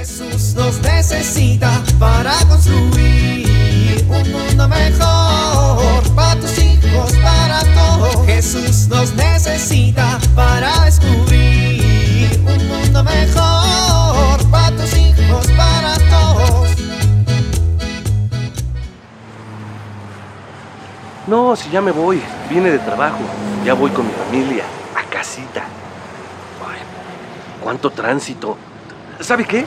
Jesús nos necesita para construir un mundo mejor para tus hijos, para todos. Jesús nos necesita para descubrir un mundo mejor para tus hijos, para todos. No, si ya me voy. Vine de trabajo. Ya voy con mi familia. A casita. Ay, cuánto tránsito. ¿Sabe qué?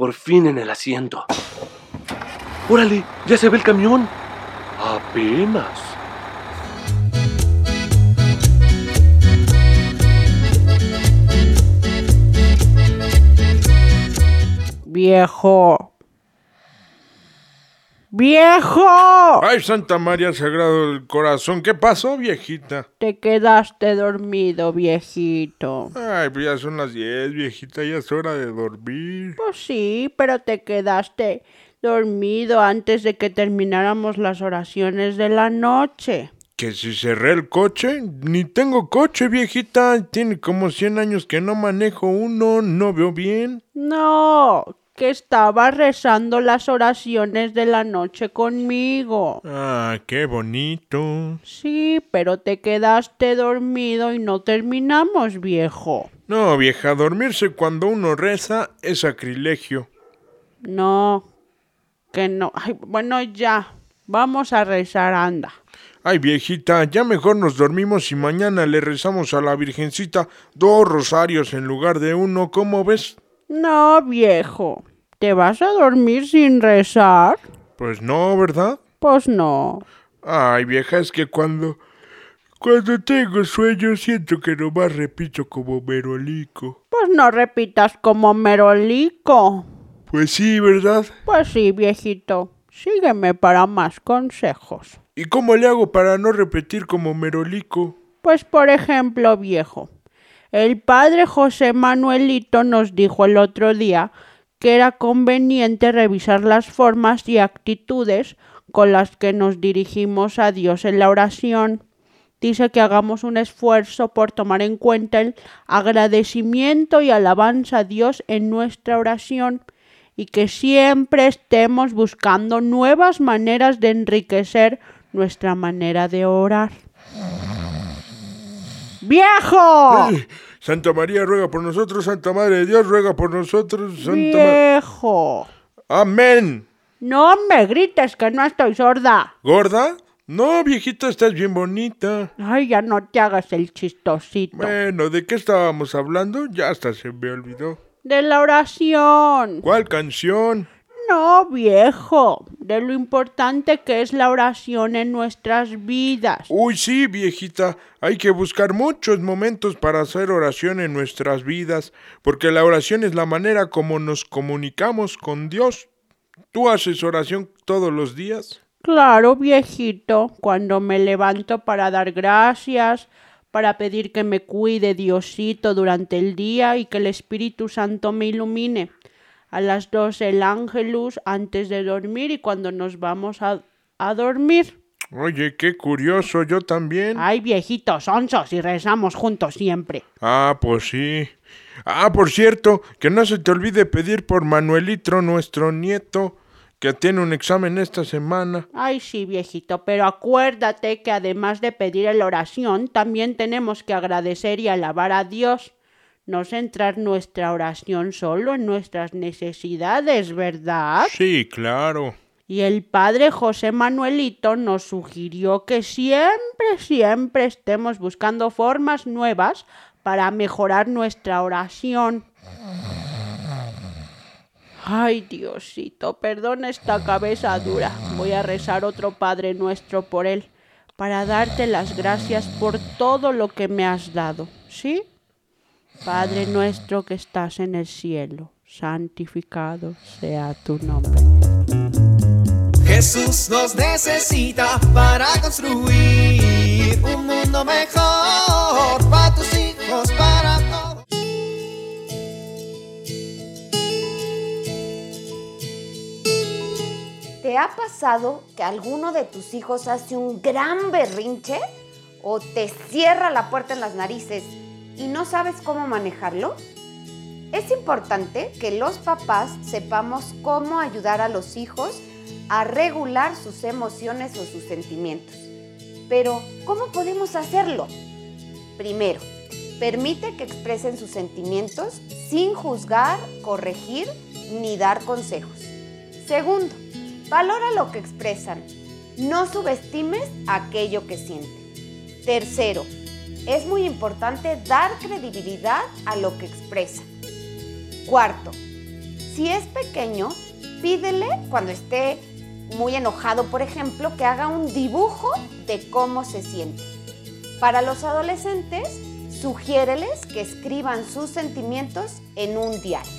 Por fin en el asiento. Órale, ya se ve el camión. Apenas. Viejo. ¡Viejo! Ay, Santa María Sagrado del Corazón, ¿qué pasó, viejita? Te quedaste dormido, viejito. Ay, pues ya son las 10, viejita, ya es hora de dormir. Pues sí, pero te quedaste dormido antes de que termináramos las oraciones de la noche. Que si cerré el coche, ni tengo coche, viejita. Tiene como 100 años que no manejo uno, no veo bien. No, que estaba rezando las oraciones de la noche conmigo. Ah, qué bonito. Sí, pero te quedaste dormido y no terminamos, viejo. No, vieja, dormirse cuando uno reza es sacrilegio. No, que no. Ay, bueno, ya. Vamos a rezar, anda. Ay, viejita, ya mejor nos dormimos y mañana le rezamos a la Virgencita dos rosarios en lugar de uno, ¿cómo ves? No, viejo. ¿Te vas a dormir sin rezar? Pues no, ¿verdad? Pues no. Ay, vieja, es que cuando... Cuando tengo sueño siento que nomás repito como merolico. Pues no repitas como merolico. Pues sí, ¿verdad? Pues sí, viejito. Sígueme para más consejos. ¿Y cómo le hago para no repetir como merolico? Pues por ejemplo, viejo, el padre José Manuelito nos dijo el otro día que era conveniente revisar las formas y actitudes con las que nos dirigimos a Dios en la oración. Dice que hagamos un esfuerzo por tomar en cuenta el agradecimiento y alabanza a Dios en nuestra oración y que siempre estemos buscando nuevas maneras de enriquecer nuestra manera de orar. ¡Viejo! Santa María ruega por nosotros, Santa Madre de Dios ruega por nosotros, Santa. ¡Viejo! Amén. No me grites que no estoy sorda. ¿Gorda? No, viejita, estás bien bonita. Ay, ya no te hagas el chistosito. Bueno, ¿de qué estábamos hablando? Ya hasta se me olvidó. De la oración. ¿Cuál canción? No, viejo. De lo importante que es la oración en nuestras vidas. Uy, sí, viejita, hay que buscar muchos momentos para hacer oración en nuestras vidas, porque la oración es la manera como nos comunicamos con Dios. ¿Tú haces oración todos los días? Claro, viejito, cuando me levanto para dar gracias, para pedir que me cuide Diosito durante el día y que el Espíritu Santo me ilumine. A las dos el ángelus antes de dormir y cuando nos vamos a, a dormir. Oye, qué curioso, yo también. Ay, viejitos sonsos y rezamos juntos siempre. Ah, pues sí. Ah, por cierto, que no se te olvide pedir por Manuelitro, nuestro nieto, que tiene un examen esta semana. Ay, sí, viejito, pero acuérdate que además de pedir la oración, también tenemos que agradecer y alabar a Dios. No centrar nuestra oración solo en nuestras necesidades, ¿verdad? Sí, claro. Y el padre José Manuelito nos sugirió que siempre, siempre estemos buscando formas nuevas para mejorar nuestra oración. Ay, Diosito, perdona esta cabeza dura. Voy a rezar otro Padre nuestro por él, para darte las gracias por todo lo que me has dado. ¿Sí? Padre nuestro que estás en el cielo, santificado sea tu nombre. Jesús nos necesita para construir un mundo mejor para tus hijos, para todos. ¿Te ha pasado que alguno de tus hijos hace un gran berrinche o te cierra la puerta en las narices y no sabes cómo manejarlo? Es importante que los papás sepamos cómo ayudar a los hijos a regular sus emociones o sus sentimientos. Pero, ¿cómo podemos hacerlo? Primero, permite que expresen sus sentimientos sin juzgar, corregir ni dar consejos. Segundo, valora lo que expresan. No subestimes aquello que sienten. Tercero, es muy importante dar credibilidad a lo que expresan. Cuarto, si es pequeño, pídele cuando esté muy enojado, por ejemplo, que haga un dibujo de cómo se siente. Para los adolescentes, sugiéreles que escriban sus sentimientos en un diario.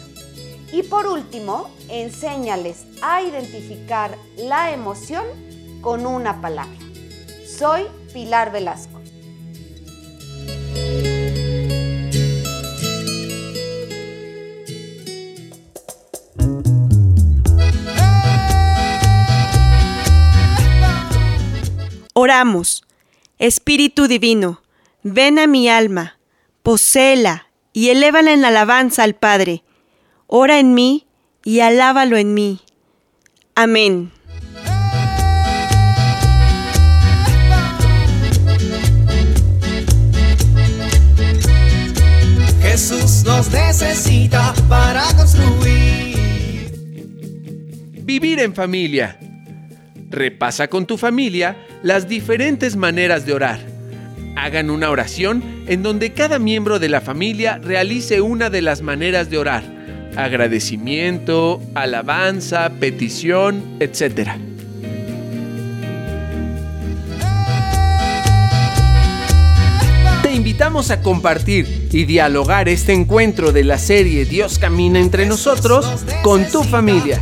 Y por último, enséñales a identificar la emoción con una palabra. Soy Pilar Velasco. Oramos. Espíritu Divino, ven a mi alma, poséela y elévala en alabanza al Padre. Ora en mí y alábalo en mí. Amén. Jesús nos necesita para construir. Vivir en familia. Repasa con tu familia las diferentes maneras de orar. Hagan una oración en donde cada miembro de la familia realice una de las maneras de orar. Agradecimiento, alabanza, petición, etc. Te invitamos a compartir y dialogar este encuentro de la serie Dios camina entre nosotros con tu familia.